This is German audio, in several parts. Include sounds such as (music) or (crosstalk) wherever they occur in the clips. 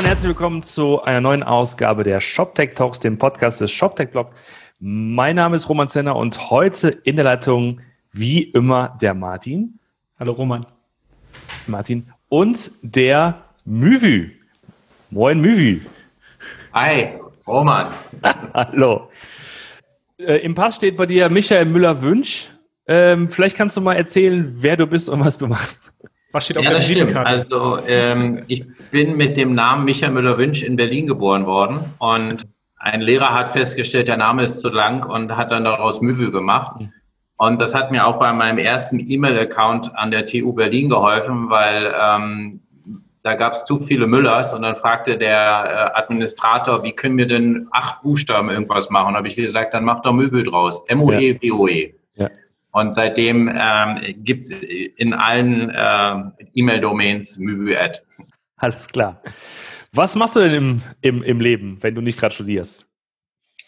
und herzlich willkommen zu einer neuen Ausgabe der ShopTech Talks, dem Podcast des ShopTech Blog. Mein Name ist Roman Zenner und heute in der Leitung wie immer der Martin. Hallo Roman. Martin. Und der Müvü. Moin Müvü. Hi, Roman. (laughs) Hallo. Äh, Im Pass steht bei dir Michael Müller-Wünsch. Ähm, vielleicht kannst du mal erzählen, wer du bist und was du machst. Was steht auf ja, der Visitenkarte? Also ähm, ich bin mit dem Namen Michael Müller-Wünsch in Berlin geboren worden und ein Lehrer hat festgestellt, der Name ist zu lang und hat dann daraus Müvü gemacht. Und das hat mir auch bei meinem ersten E-Mail-Account an der TU Berlin geholfen, weil ähm, da gab es zu viele Müllers und dann fragte der äh, Administrator, wie können wir denn acht Buchstaben irgendwas machen? habe ich gesagt, dann mach doch Möbel draus. M-O-E-B-O-E. -E. Ja. Und seitdem ähm, gibt es in allen äh, E-Mail-Domains Mübü-Ad. Alles klar. Was machst du denn im, im, im Leben, wenn du nicht gerade studierst?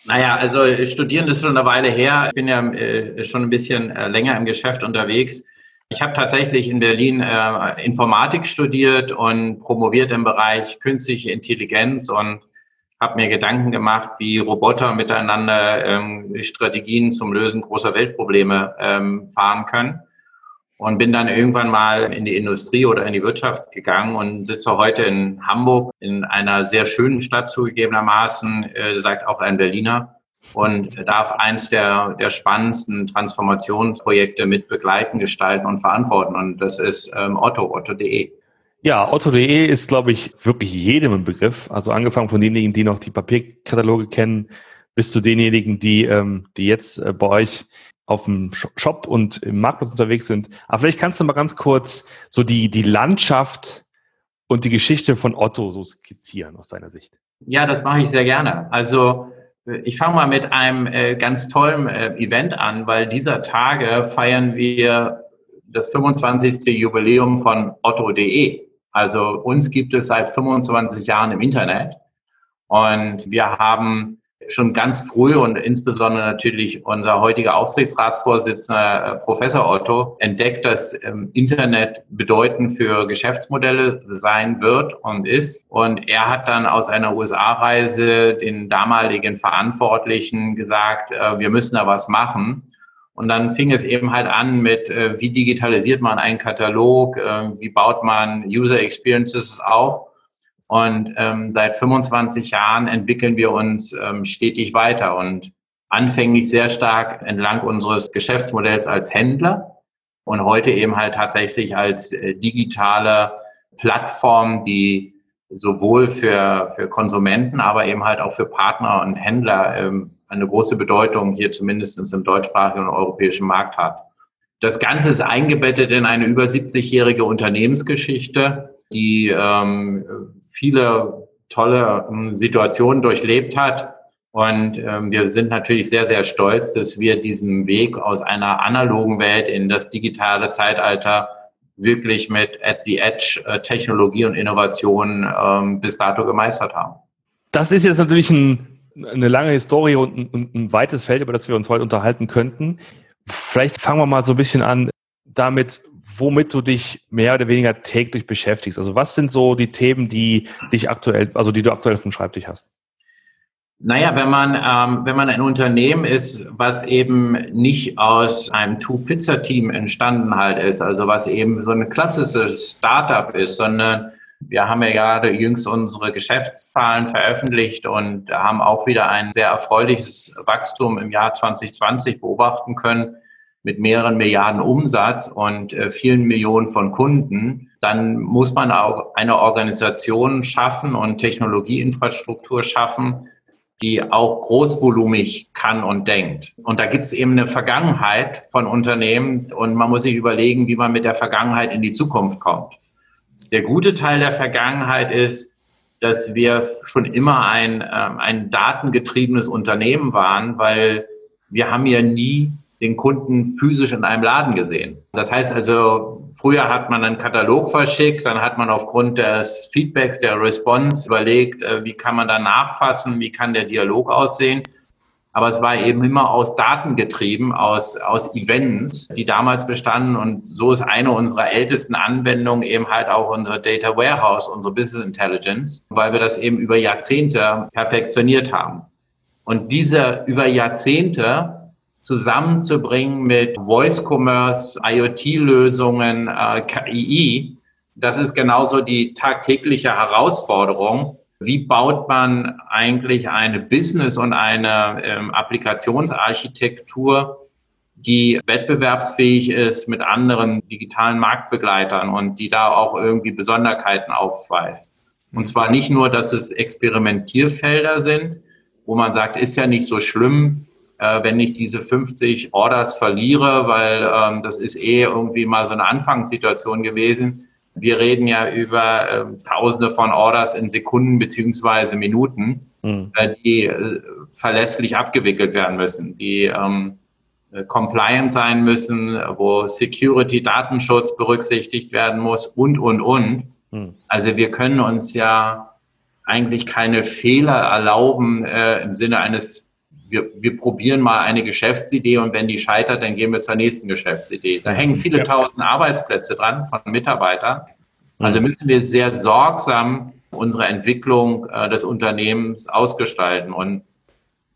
Naja, also studieren ist schon eine Weile her. Ich bin ja äh, schon ein bisschen äh, länger im Geschäft unterwegs. Ich habe tatsächlich in Berlin äh, Informatik studiert und promoviert im Bereich künstliche Intelligenz und habe mir Gedanken gemacht, wie Roboter miteinander ähm, Strategien zum Lösen großer Weltprobleme ähm, fahren können. Und bin dann irgendwann mal in die Industrie oder in die Wirtschaft gegangen und sitze heute in Hamburg in einer sehr schönen Stadt zugegebenermaßen, äh, sagt auch ein Berliner und darf eins der, der spannendsten Transformationsprojekte mit begleiten, gestalten und verantworten. Und das ist ähm, Otto, otto.de. Ja, Otto.de ist, glaube ich, wirklich jedem ein Begriff. Also angefangen von denjenigen, die noch die Papierkataloge kennen, bis zu denjenigen, die, ähm, die jetzt äh, bei euch auf dem Shop und im Marktplatz unterwegs sind. Aber vielleicht kannst du mal ganz kurz so die, die Landschaft und die Geschichte von Otto so skizzieren aus deiner Sicht. Ja, das mache ich sehr gerne. Also ich fange mal mit einem äh, ganz tollen äh, Event an, weil dieser Tage feiern wir das 25. Jubiläum von otto.de. Also uns gibt es seit 25 Jahren im Internet und wir haben schon ganz früh und insbesondere natürlich unser heutiger Aufsichtsratsvorsitzender äh, Professor Otto entdeckt, dass ähm, Internet bedeutend für Geschäftsmodelle sein wird und ist. Und er hat dann aus einer USA-Reise den damaligen Verantwortlichen gesagt, äh, wir müssen da was machen. Und dann fing es eben halt an mit, äh, wie digitalisiert man einen Katalog, wie baut man User Experiences auf. Und ähm, seit 25 Jahren entwickeln wir uns ähm, stetig weiter und anfänglich sehr stark entlang unseres Geschäftsmodells als Händler und heute eben halt tatsächlich als äh, digitale Plattform, die sowohl für, für Konsumenten, aber eben halt auch für Partner und Händler ähm, eine große Bedeutung hier zumindest im deutschsprachigen und europäischen Markt hat. Das Ganze ist eingebettet in eine über 70-jährige Unternehmensgeschichte, die ähm, viele tolle ähm, Situationen durchlebt hat. Und ähm, wir sind natürlich sehr, sehr stolz, dass wir diesen Weg aus einer analogen Welt in das digitale Zeitalter wirklich mit at the edge äh, und Innovation ähm, bis dato gemeistert haben. Das ist jetzt natürlich ein, eine lange Historie und ein, und ein weites Feld, über das wir uns heute unterhalten könnten. Vielleicht fangen wir mal so ein bisschen an damit, womit du dich mehr oder weniger täglich beschäftigst. Also was sind so die Themen, die dich aktuell, also die du aktuell dem Schreibtisch hast? Naja, wenn man, ähm, wenn man ein Unternehmen ist, was eben nicht aus einem Two-Pizza-Team entstanden halt ist, also was eben so ein klassisches Startup ist, sondern wir haben ja gerade jüngst unsere Geschäftszahlen veröffentlicht und haben auch wieder ein sehr erfreuliches Wachstum im Jahr 2020 beobachten können mit mehreren Milliarden Umsatz und äh, vielen Millionen von Kunden, dann muss man auch eine Organisation schaffen und Technologieinfrastruktur schaffen, die auch großvolumig kann und denkt. Und da gibt es eben eine Vergangenheit von Unternehmen und man muss sich überlegen, wie man mit der Vergangenheit in die Zukunft kommt. Der gute Teil der Vergangenheit ist, dass wir schon immer ein, äh, ein datengetriebenes Unternehmen waren, weil wir haben ja nie den Kunden physisch in einem Laden gesehen. Das heißt also, früher hat man einen Katalog verschickt, dann hat man aufgrund des Feedbacks, der Response überlegt, äh, wie kann man da nachfassen, wie kann der Dialog aussehen. Aber es war eben immer aus Daten getrieben, aus, aus Events, die damals bestanden. Und so ist eine unserer ältesten Anwendungen eben halt auch unser Data Warehouse, unsere Business Intelligence, weil wir das eben über Jahrzehnte perfektioniert haben. Und diese über Jahrzehnte zusammenzubringen mit Voice Commerce, IoT-Lösungen, äh, KI, das ist genauso die tagtägliche Herausforderung wie baut man eigentlich eine Business- und eine ähm, Applikationsarchitektur, die wettbewerbsfähig ist mit anderen digitalen Marktbegleitern und die da auch irgendwie Besonderheiten aufweist. Und zwar nicht nur, dass es Experimentierfelder sind, wo man sagt, ist ja nicht so schlimm, äh, wenn ich diese 50 Orders verliere, weil ähm, das ist eh irgendwie mal so eine Anfangssituation gewesen wir reden ja über äh, Tausende von Orders in Sekunden beziehungsweise Minuten, mhm. äh, die äh, verlässlich abgewickelt werden müssen, die ähm, äh, compliant sein müssen, wo Security, Datenschutz berücksichtigt werden muss und, und, und. Mhm. Also wir können uns ja eigentlich keine Fehler erlauben äh, im Sinne eines wir, wir probieren mal eine Geschäftsidee und wenn die scheitert, dann gehen wir zur nächsten Geschäftsidee. Da hängen viele ja. tausend Arbeitsplätze dran von Mitarbeitern. Also mhm. müssen wir sehr sorgsam unsere Entwicklung äh, des Unternehmens ausgestalten. Und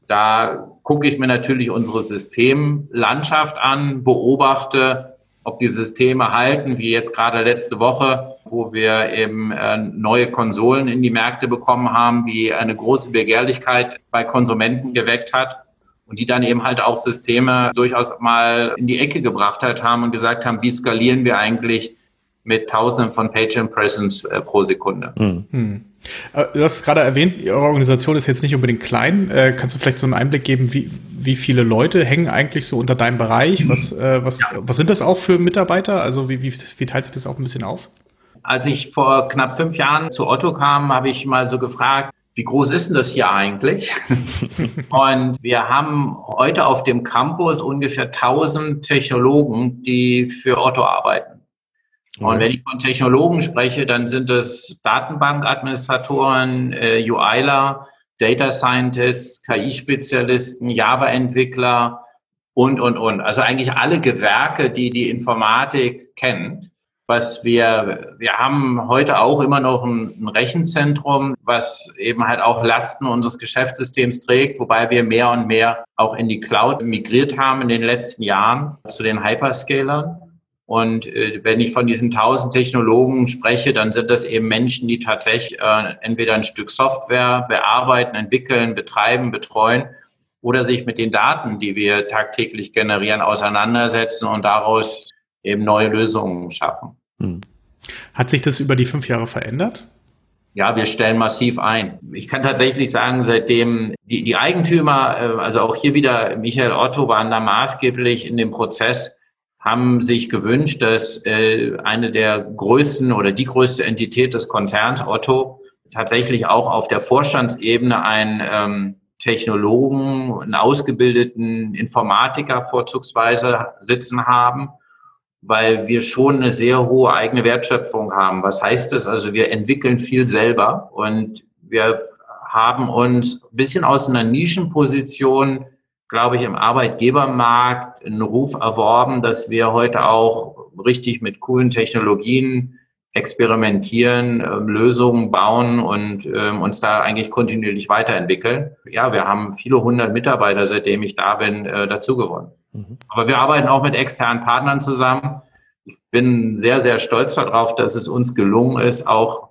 da gucke ich mir natürlich unsere Systemlandschaft an, beobachte, ob die Systeme halten, wie jetzt gerade letzte Woche, wo wir eben äh, neue Konsolen in die Märkte bekommen haben, die eine große Begehrlichkeit bei Konsumenten geweckt hat und die dann eben halt auch Systeme durchaus mal in die Ecke gebracht hat, haben und gesagt haben, wie skalieren wir eigentlich mit Tausenden von Page Impressions äh, pro Sekunde. Hm. Äh, du hast gerade erwähnt, Ihre Organisation ist jetzt nicht unbedingt klein. Äh, kannst du vielleicht so einen Einblick geben, wie, wie viele Leute hängen eigentlich so unter deinem Bereich? Was, äh, was, ja. was sind das auch für Mitarbeiter? Also wie, wie, wie teilt sich das auch ein bisschen auf? Als ich vor knapp fünf Jahren zu Otto kam, habe ich mal so gefragt, wie groß ist denn das hier eigentlich? (laughs) und wir haben heute auf dem Campus ungefähr 1000 Technologen, die für Otto arbeiten. Und wenn ich von Technologen spreche, dann sind es Datenbankadministratoren, äh, UIler, Data Scientists, KI-Spezialisten, Java-Entwickler und, und, und. Also eigentlich alle Gewerke, die die Informatik kennt. Was wir, wir haben heute auch immer noch ein, ein Rechenzentrum, was eben halt auch Lasten unseres Geschäftssystems trägt, wobei wir mehr und mehr auch in die Cloud migriert haben in den letzten Jahren zu den Hyperscalern. Und äh, wenn ich von diesen tausend Technologen spreche, dann sind das eben Menschen, die tatsächlich äh, entweder ein Stück Software bearbeiten, entwickeln, betreiben, betreuen oder sich mit den Daten, die wir tagtäglich generieren, auseinandersetzen und daraus eben neue Lösungen schaffen. Hm. Hat sich das über die fünf Jahre verändert? Ja, wir stellen massiv ein. Ich kann tatsächlich sagen, seitdem die, die Eigentümer, äh, also auch hier wieder Michael Otto, waren da maßgeblich in dem Prozess, haben sich gewünscht, dass äh, eine der größten oder die größte Entität des Konzerns Otto tatsächlich auch auf der Vorstandsebene einen ähm, Technologen, einen ausgebildeten Informatiker vorzugsweise sitzen haben, weil wir schon eine sehr hohe eigene Wertschöpfung haben. Was heißt das? Also wir entwickeln viel selber und wir haben uns ein bisschen aus einer Nischenposition glaube ich, im Arbeitgebermarkt einen Ruf erworben, dass wir heute auch richtig mit coolen Technologien experimentieren, äh, Lösungen bauen und äh, uns da eigentlich kontinuierlich weiterentwickeln. Ja, wir haben viele hundert Mitarbeiter, seitdem ich da bin, äh, dazu gewonnen. Mhm. Aber wir arbeiten auch mit externen Partnern zusammen. Ich bin sehr, sehr stolz darauf, dass es uns gelungen ist, auch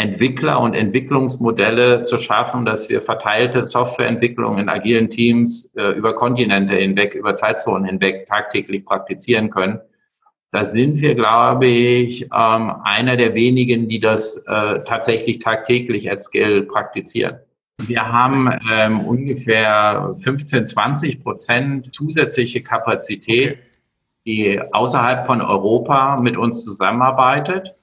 Entwickler und Entwicklungsmodelle zu schaffen, dass wir verteilte Softwareentwicklung in agilen Teams äh, über Kontinente hinweg, über Zeitzonen hinweg tagtäglich praktizieren können. Da sind wir, glaube ich, ähm, einer der wenigen, die das äh, tatsächlich tagtäglich at Scale praktizieren. Wir haben ähm, ungefähr 15, 20 Prozent zusätzliche Kapazität, die außerhalb von Europa mit uns zusammenarbeitet.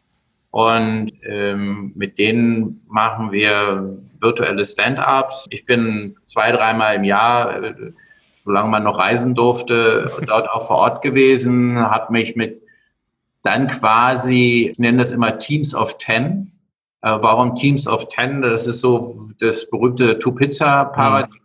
Und ähm, mit denen machen wir virtuelle Stand-ups. Ich bin zwei, dreimal im Jahr, äh, solange man noch reisen durfte, dort auch vor Ort gewesen, habe mich mit dann quasi, ich nenne das immer Teams of Ten. Äh, warum Teams of Ten? Das ist so das berühmte Two-Pizza-Paradigma.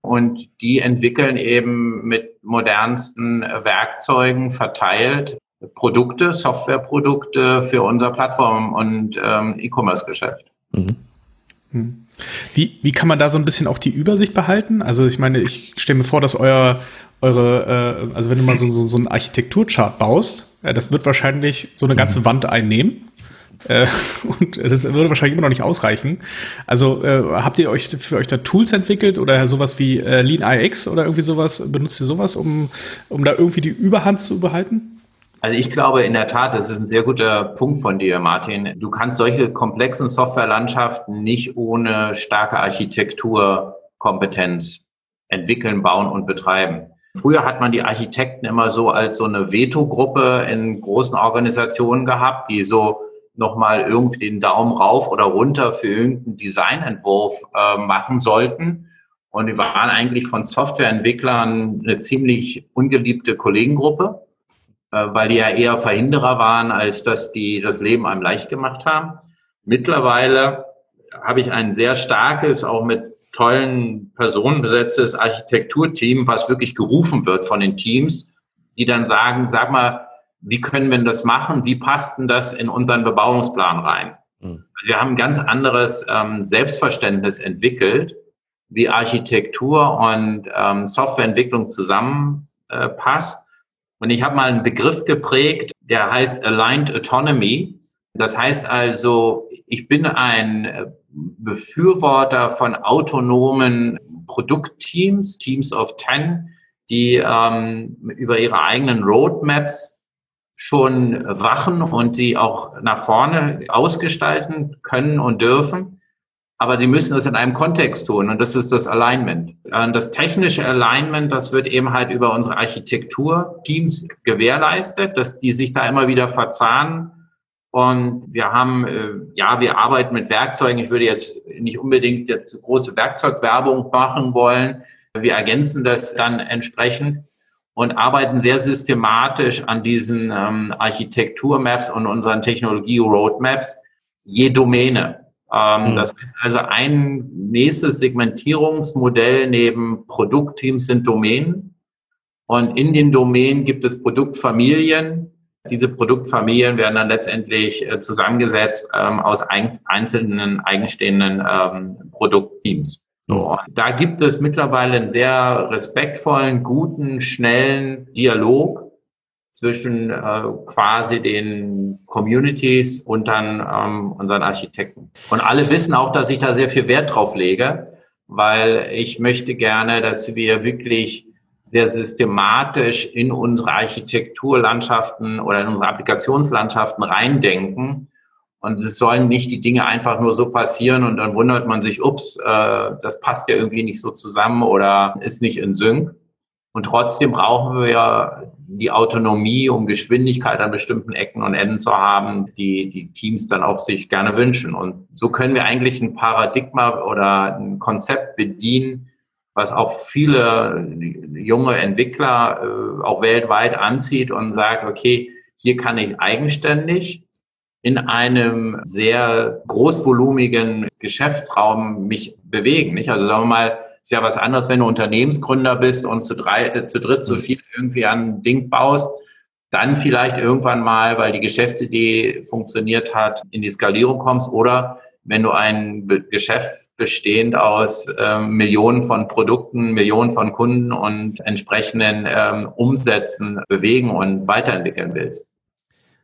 Und die entwickeln eben mit modernsten Werkzeugen verteilt Produkte, Softwareprodukte für unser Plattform- und ähm, E-Commerce-Geschäft. Mhm. Hm. Wie, wie kann man da so ein bisschen auch die Übersicht behalten? Also ich meine, ich stelle mir vor, dass euer, eure, äh, also wenn du mal so, so, so einen Architekturchart baust, äh, das wird wahrscheinlich so eine ganze mhm. Wand einnehmen. Äh, (laughs) und das würde wahrscheinlich immer noch nicht ausreichen. Also äh, habt ihr euch für euch da Tools entwickelt oder sowas wie äh, Lean IX oder irgendwie sowas? Benutzt ihr sowas, um, um da irgendwie die Überhand zu behalten? Also ich glaube in der Tat, das ist ein sehr guter Punkt von dir, Martin. Du kannst solche komplexen Softwarelandschaften nicht ohne starke Architekturkompetenz entwickeln, bauen und betreiben. Früher hat man die Architekten immer so als so eine Veto-Gruppe in großen Organisationen gehabt, die so nochmal irgendwie den Daumen rauf oder runter für irgendeinen Designentwurf äh, machen sollten. Und wir waren eigentlich von Softwareentwicklern eine ziemlich ungeliebte Kollegengruppe, weil die ja eher Verhinderer waren, als dass die das Leben einem leicht gemacht haben. Mittlerweile habe ich ein sehr starkes, auch mit tollen Personen besetztes Architekturteam, was wirklich gerufen wird von den Teams, die dann sagen, sag mal, wie können wir das machen? Wie passt denn das in unseren Bebauungsplan rein? Mhm. Wir haben ein ganz anderes ähm, Selbstverständnis entwickelt, wie Architektur und ähm, Softwareentwicklung zusammenpasst. Äh, und ich habe mal einen Begriff geprägt, der heißt Aligned Autonomy. Das heißt also, ich bin ein Befürworter von autonomen Produktteams, Teams of Ten, die ähm, über ihre eigenen Roadmaps schon wachen und die auch nach vorne ausgestalten können und dürfen. Aber die müssen das in einem Kontext tun und das ist das Alignment. Das technische Alignment, das wird eben halt über unsere Architekturteams gewährleistet, dass die sich da immer wieder verzahnen. Und wir haben, äh, ja, wir arbeiten mit Werkzeugen. Ich würde jetzt nicht unbedingt jetzt große Werkzeugwerbung machen wollen. Wir ergänzen das dann entsprechend und arbeiten sehr systematisch an diesen ähm, Architekturmaps und unseren Technologie-Roadmaps je Domäne. Mhm. Das ist also ein nächstes Segmentierungsmodell neben Produktteams sind Domänen. Und in den Domänen gibt es Produktfamilien. Diese Produktfamilien werden dann letztendlich äh, zusammengesetzt ähm, aus ein, einzelnen eigenstehenden ähm, Produktteams. So, da gibt es mittlerweile einen sehr respektvollen, guten, schnellen Dialog zwischen äh, quasi den Communities und dann ähm, unseren Architekten. Und alle wissen auch, dass ich da sehr viel Wert drauf lege, weil ich möchte gerne, dass wir wirklich sehr systematisch in unsere Architekturlandschaften oder in unsere Applikationslandschaften reindenken und es sollen nicht die Dinge einfach nur so passieren und dann wundert man sich, ups, äh, das passt ja irgendwie nicht so zusammen oder ist nicht in Sync. Und trotzdem brauchen wir die Autonomie, um Geschwindigkeit an bestimmten Ecken und Enden zu haben, die die Teams dann auch sich gerne wünschen. Und so können wir eigentlich ein Paradigma oder ein Konzept bedienen, was auch viele junge Entwickler äh, auch weltweit anzieht und sagt, okay, hier kann ich eigenständig in einem sehr großvolumigen Geschäftsraum mich bewegen. Also sagen wir mal, ist ja was anderes, wenn du Unternehmensgründer bist und zu, drei, äh, zu dritt, zu viel irgendwie ein Ding baust, dann vielleicht irgendwann mal, weil die Geschäftsidee funktioniert hat, in die Skalierung kommst oder wenn du ein Geschäft bestehend aus ähm, Millionen von Produkten, Millionen von Kunden und entsprechenden ähm, Umsätzen bewegen und weiterentwickeln willst.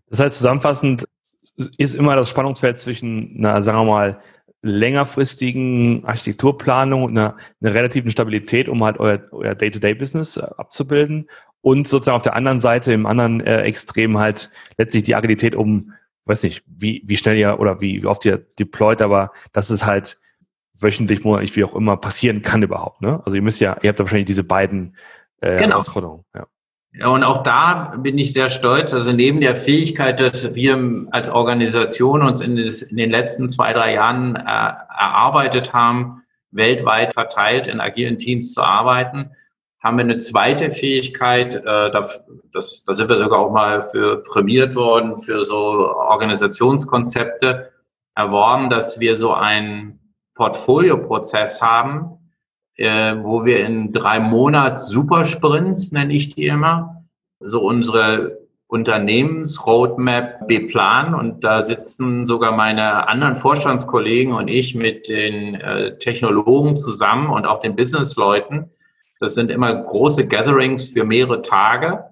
Das heißt zusammenfassend, ist immer das Spannungsfeld zwischen einer, sagen wir mal, längerfristigen Architekturplanung und einer, einer relativen Stabilität, um halt euer, euer Day-to-Day-Business äh, abzubilden und sozusagen auf der anderen Seite, im anderen äh, Extrem halt letztlich die Agilität, um, weiß nicht, wie, wie schnell ihr oder wie, wie oft ihr deployt, aber dass es halt wöchentlich, monatlich, wie auch immer passieren kann überhaupt. Ne? Also ihr müsst ja, ihr habt ja wahrscheinlich diese beiden äh, genau. Herausforderungen. Ja. Ja, und auch da bin ich sehr stolz. Also neben der Fähigkeit, dass wir als Organisation uns in, den letzten zwei, drei Jahren äh, erarbeitet haben, weltweit verteilt in agilen Teams zu arbeiten, haben wir eine zweite Fähigkeit, äh, da, das, da sind wir sogar auch mal für prämiert worden, für so Organisationskonzepte erworben, dass wir so einen Portfolioprozess haben, äh, wo wir in drei Monats Supersprints, nenne ich die immer, so unsere Unternehmensroadmap beplanen und da sitzen sogar meine anderen Vorstandskollegen und ich mit den äh, Technologen zusammen und auch den Businessleuten. Das sind immer große Gatherings für mehrere Tage,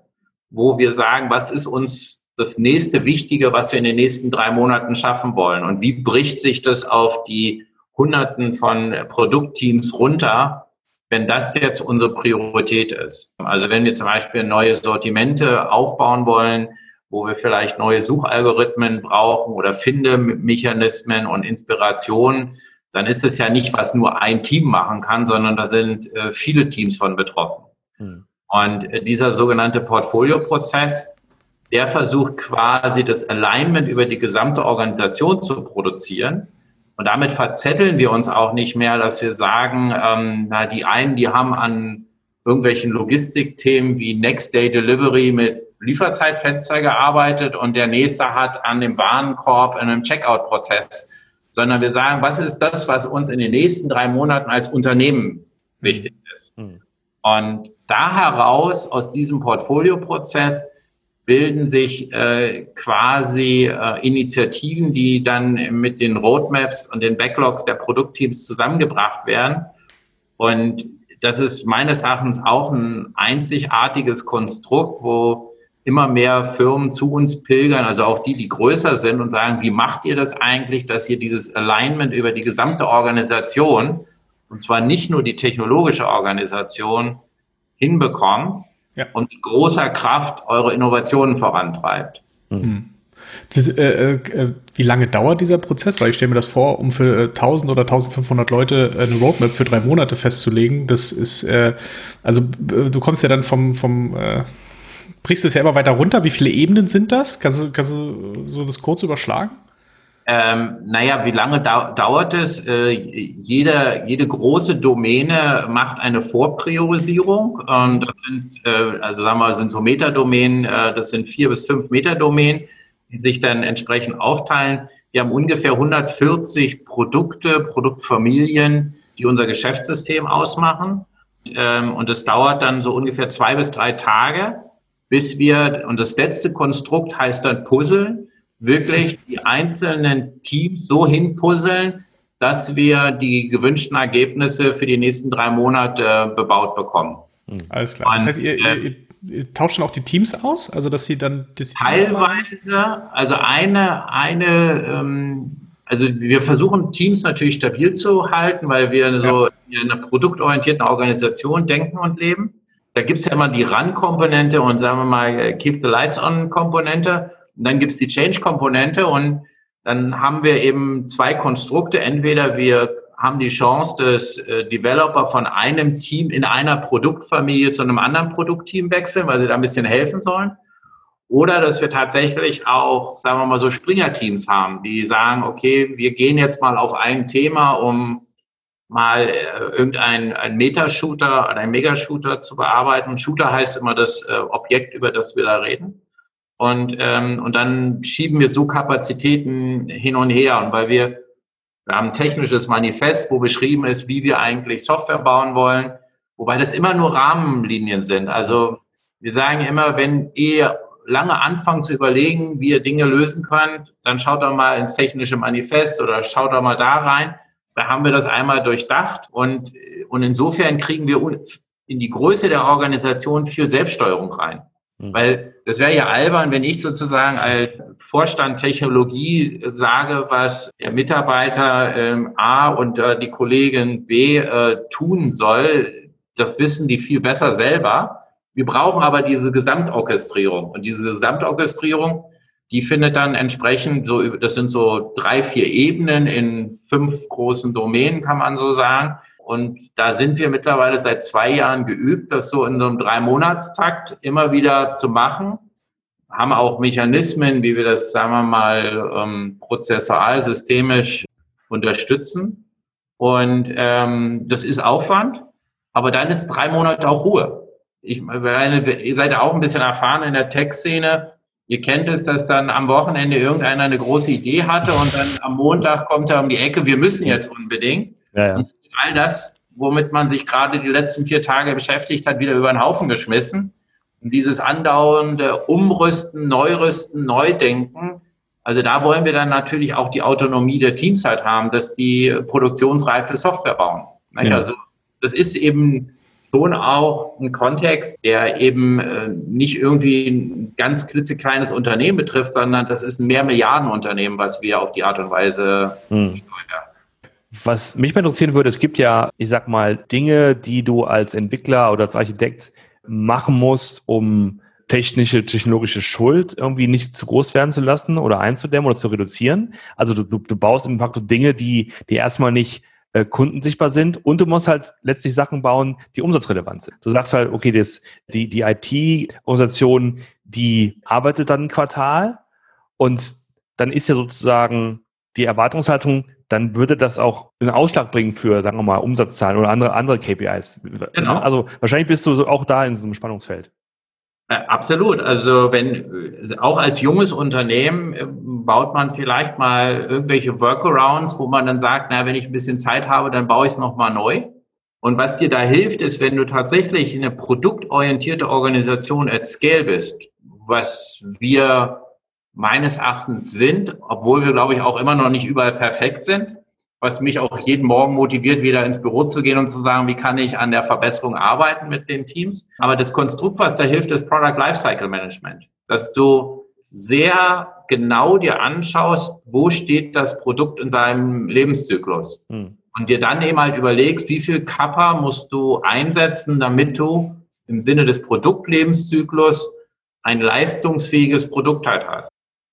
wo wir sagen, was ist uns das nächste Wichtige, was wir in den nächsten drei Monaten schaffen wollen und wie bricht sich das auf die Hunderten von Produktteams runter, wenn das jetzt unsere Priorität ist. Also wenn wir zum Beispiel neue Sortimente aufbauen wollen, wo wir vielleicht neue Suchalgorithmen brauchen oder Findemechanismen und Inspirationen, dann ist es ja nicht, was nur ein Team machen kann, sondern da sind äh, viele Teams von betroffen. Hm. Und äh, dieser sogenannte Portfolio-Prozess, der versucht quasi das Alignment über die gesamte Organisation zu produzieren und damit verzetteln wir uns auch nicht mehr, dass wir sagen, ähm, na, die einen, die haben an irgendwelchen Logistikthemen wie Next Day Delivery mit Lieferzeitfenster gearbeitet und der nächste hat an dem Warenkorb in einem Checkout-Prozess, sondern wir sagen, was ist das, was uns in den nächsten drei Monaten als Unternehmen wichtig ist? Mhm. Und da heraus, aus diesem Portfolio-Prozess, bilden sich äh, quasi äh, Initiativen, die dann mit den Roadmaps und den Backlogs der Produktteams zusammengebracht werden. Und das ist meines Erachtens auch ein einzigartiges Konstrukt, wo immer mehr Firmen zu uns pilgern, also auch die, die größer sind und sagen, wie macht ihr das eigentlich, dass ihr dieses Alignment über die gesamte Organisation, und zwar nicht nur die technologische Organisation, hinbekommt ja. und mit großer Kraft eure Innovationen vorantreibt. Mhm. Das, äh, äh, wie lange dauert dieser Prozess? Weil ich stelle mir das vor, um für äh, 1000 oder 1500 Leute eine Roadmap für drei Monate festzulegen. Das ist, äh, also du kommst ja dann vom, vom äh, brichst es ja immer weiter runter. Wie viele Ebenen sind das? Kannst du, kannst du so das kurz überschlagen? Ähm, naja, wie lange dau dauert es? Äh, jede, jede große Domäne macht eine Vorpriorisierung. Ähm, das sind, äh, also sagen wir sind so Metadomänen, äh, das sind vier bis fünf Metadomänen, die sich dann entsprechend aufteilen. Wir haben ungefähr 140 Produkte, Produktfamilien, die unser Geschäftssystem ausmachen. Ähm, und es dauert dann so ungefähr zwei bis drei Tage, bis wir, und das letzte Konstrukt heißt dann Puzzle, wirklich die einzelnen Teams so hinpuzzeln, dass wir die gewünschten Ergebnisse für die nächsten drei Monate äh, bebaut bekommen. Hm. Alles klar. Das heißt, ihr, ihr, ihr, ihr tauscht dann auch die Teams aus? Also, dass sie dann. Das teilweise, also eine, eine, ähm, also wir versuchen Teams natürlich stabil zu halten, weil wir ja. so in einer produktorientierten Organisation denken und leben. Da gibt es ja immer die Run-Komponente und sagen wir mal Keep the Lights On-Komponente. Und dann gibt es die Change-Komponente und dann haben wir eben zwei Konstrukte. Entweder wir haben die Chance, dass äh, Developer von einem Team in einer Produktfamilie zu einem anderen Produktteam wechseln, weil sie da ein bisschen helfen sollen. Oder dass wir tatsächlich auch, sagen wir mal so, Springer-Teams haben, die sagen, okay, wir gehen jetzt mal auf ein Thema, um mal äh, irgendein ein Meta-Shooter oder ein Megashooter zu bearbeiten. Shooter heißt immer das äh, Objekt, über das wir da reden. Und, ähm, und dann schieben wir so Kapazitäten hin und her. Und weil wir, wir haben ein technisches Manifest, wo beschrieben ist, wie wir eigentlich Software bauen wollen, wobei das immer nur Rahmenlinien sind. Also wir sagen immer, wenn ihr lange anfangt zu überlegen, wie ihr Dinge lösen könnt, dann schaut doch mal ins technische Manifest oder schaut doch mal da rein. Da haben wir das einmal durchdacht und, und insofern kriegen wir in die Größe der Organisation viel Selbststeuerung rein. Mhm. Weil das wäre ja albern, wenn ich sozusagen als Vorstand Technologie sage, was der Mitarbeiter ähm, A und äh, die Kollegin B äh, tun soll. Das wissen die viel besser selber. Wir brauchen aber diese Gesamtorchestrierung. Und diese Gesamtorchestrierung, die findet dann entsprechend so, das sind so drei, vier Ebenen in fünf großen Domänen, kann man so sagen. Und da sind wir mittlerweile seit zwei Jahren geübt, das so in so einem Drei-Monatstakt immer wieder zu machen. Haben auch Mechanismen, wie wir das, sagen wir mal, ähm, prozessual, systemisch unterstützen. Und ähm, das ist Aufwand, aber dann ist drei Monate auch Ruhe. Ich meine, ihr seid ja auch ein bisschen erfahren in der Tech-Szene. Ihr kennt es, dass dann am Wochenende irgendeiner eine große Idee hatte und dann am Montag kommt er um die Ecke, wir müssen jetzt unbedingt. Ja, ja all das womit man sich gerade die letzten vier Tage beschäftigt hat, wieder über den Haufen geschmissen. Und dieses andauernde Umrüsten, Neurüsten, Neudenken, also da wollen wir dann natürlich auch die Autonomie der Teams halt haben, dass die produktionsreife Software bauen. Ja. Also das ist eben schon auch ein Kontext, der eben äh, nicht irgendwie ein ganz klitzekleines Unternehmen betrifft, sondern das ist ein Mehrmilliardenunternehmen, was wir auf die Art und Weise hm. steuern. Was mich mal interessieren würde, es gibt ja, ich sag mal, Dinge, die du als Entwickler oder als Architekt machen musst, um technische, technologische Schuld irgendwie nicht zu groß werden zu lassen oder einzudämmen oder zu reduzieren. Also du, du, du baust im Faktor Dinge, die, die erstmal nicht äh, kundensichtbar sind und du musst halt letztlich Sachen bauen, die umsatzrelevant sind. Du sagst halt, okay, das, die, die IT-Organisation, die arbeitet dann ein Quartal und dann ist ja sozusagen die Erwartungshaltung, dann würde das auch einen Ausschlag bringen für, sagen wir mal, Umsatzzahlen oder andere, andere KPIs. Genau. Also wahrscheinlich bist du auch da in so einem Spannungsfeld. Äh, absolut. Also wenn auch als junges Unternehmen äh, baut man vielleicht mal irgendwelche Workarounds, wo man dann sagt, na, wenn ich ein bisschen Zeit habe, dann baue ich es nochmal neu. Und was dir da hilft, ist, wenn du tatsächlich eine produktorientierte Organisation at Scale bist, was wir meines Erachtens sind, obwohl wir, glaube ich, auch immer noch nicht überall perfekt sind, was mich auch jeden Morgen motiviert, wieder ins Büro zu gehen und zu sagen, wie kann ich an der Verbesserung arbeiten mit den Teams. Aber das Konstrukt, was da hilft, ist Product Lifecycle Management. Dass du sehr genau dir anschaust, wo steht das Produkt in seinem Lebenszyklus. Hm. Und dir dann eben halt überlegst, wie viel Kappa musst du einsetzen, damit du im Sinne des Produktlebenszyklus ein leistungsfähiges Produkt halt hast.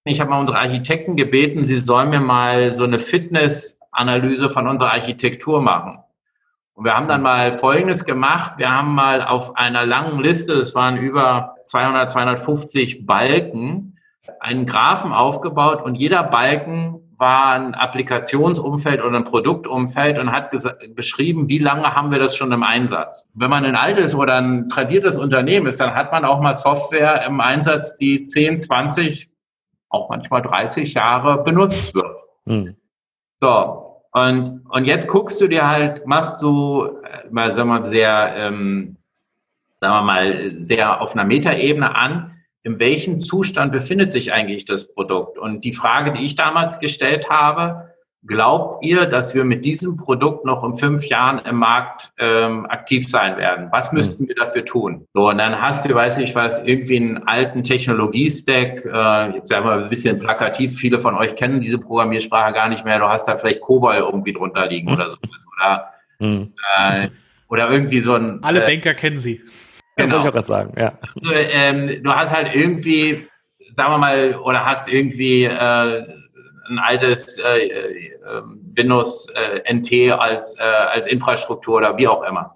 Ich habe mal unsere Architekten gebeten, sie sollen mir mal so eine Fitness Analyse von unserer Architektur machen. Und wir haben dann mal Folgendes gemacht. Wir haben mal auf einer langen Liste, es waren über 200, 250 Balken, einen Graphen aufgebaut und jeder Balken war ein Applikationsumfeld oder ein Produktumfeld und hat beschrieben, wie lange haben wir das schon im Einsatz. Wenn man ein altes oder ein tradiertes Unternehmen ist, dann hat man auch mal Software im Einsatz, die 10, 20, auch manchmal 30 Jahre benutzt wird. Hm. So, und, und jetzt guckst du dir halt, machst du äh, mal, sagen wir mal, sehr, ähm, sagen wir mal, sehr auf einer Metaebene an, in welchem Zustand befindet sich eigentlich das Produkt? Und die Frage, die ich damals gestellt habe, Glaubt ihr, dass wir mit diesem Produkt noch in fünf Jahren im Markt ähm, aktiv sein werden? Was hm. müssten wir dafür tun? So, und dann hast du, weiß ich was, irgendwie einen alten Technologiestack, äh, jetzt sagen wir ein bisschen plakativ, viele von euch kennen diese Programmiersprache gar nicht mehr, du hast da vielleicht Kobol irgendwie drunter liegen oder so. (laughs) Oder, mhm. äh, oder irgendwie so ein... Alle äh, Banker kennen sie. Genau. Ja, ich auch gerade sagen, ja. Also, ähm, du hast halt irgendwie, sagen wir mal, oder hast irgendwie... Äh, ein altes äh, äh, Windows äh, NT als, äh, als Infrastruktur oder wie auch immer.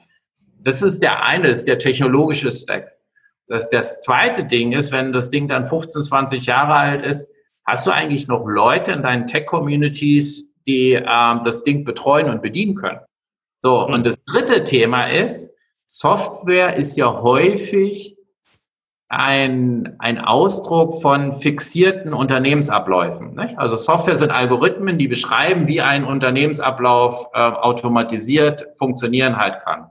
Das ist der eine, das ist der technologische Stack. Das, das zweite Ding ist, wenn das Ding dann 15, 20 Jahre alt ist, hast du eigentlich noch Leute in deinen Tech-Communities, die ähm, das Ding betreuen und bedienen können. So, mhm. und das dritte Thema ist, Software ist ja häufig ein, ein Ausdruck von fixierten Unternehmensabläufen. Nicht? Also Software sind Algorithmen, die beschreiben, wie ein Unternehmensablauf äh, automatisiert funktionieren halt kann.